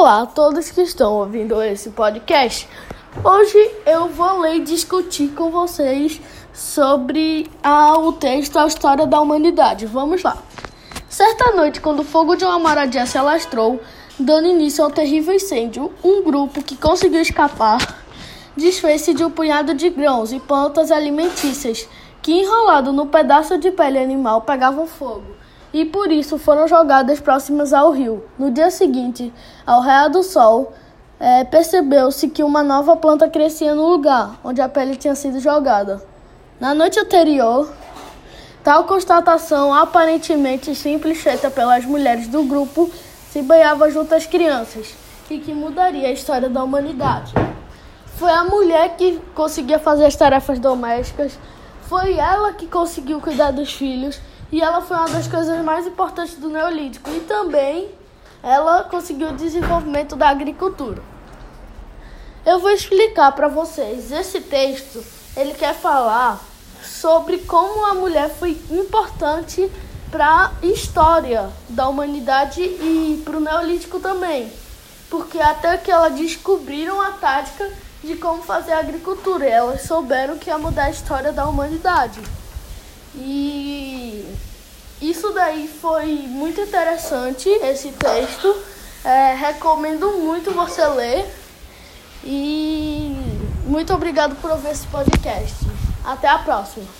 Olá a todos que estão ouvindo esse podcast. Hoje eu vou ler e discutir com vocês sobre a, o texto A História da Humanidade. Vamos lá. Certa noite, quando o fogo de uma moradia se alastrou, dando início ao terrível incêndio, um grupo que conseguiu escapar desfez-se de um punhado de grãos e plantas alimentícias que, enrolado no pedaço de pele animal, pegavam fogo e por isso foram jogadas próximas ao rio. No dia seguinte, ao raiar do sol, é, percebeu-se que uma nova planta crescia no lugar onde a pele tinha sido jogada. Na noite anterior, tal constatação aparentemente simples feita pelas mulheres do grupo se banhava junto às crianças e que mudaria a história da humanidade. Foi a mulher que conseguia fazer as tarefas domésticas, foi ela que conseguiu cuidar dos filhos e ela foi uma das coisas mais importantes do Neolítico. E também ela conseguiu o desenvolvimento da agricultura. Eu vou explicar para vocês. Esse texto, ele quer falar sobre como a mulher foi importante para a história da humanidade e para o Neolítico também. Porque até que elas descobriram a tática de como fazer agricultura. Elas souberam que ia mudar a história da humanidade. E isso daí foi muito interessante, esse texto. É, recomendo muito você ler. E muito obrigado por ouvir esse podcast. Até a próxima.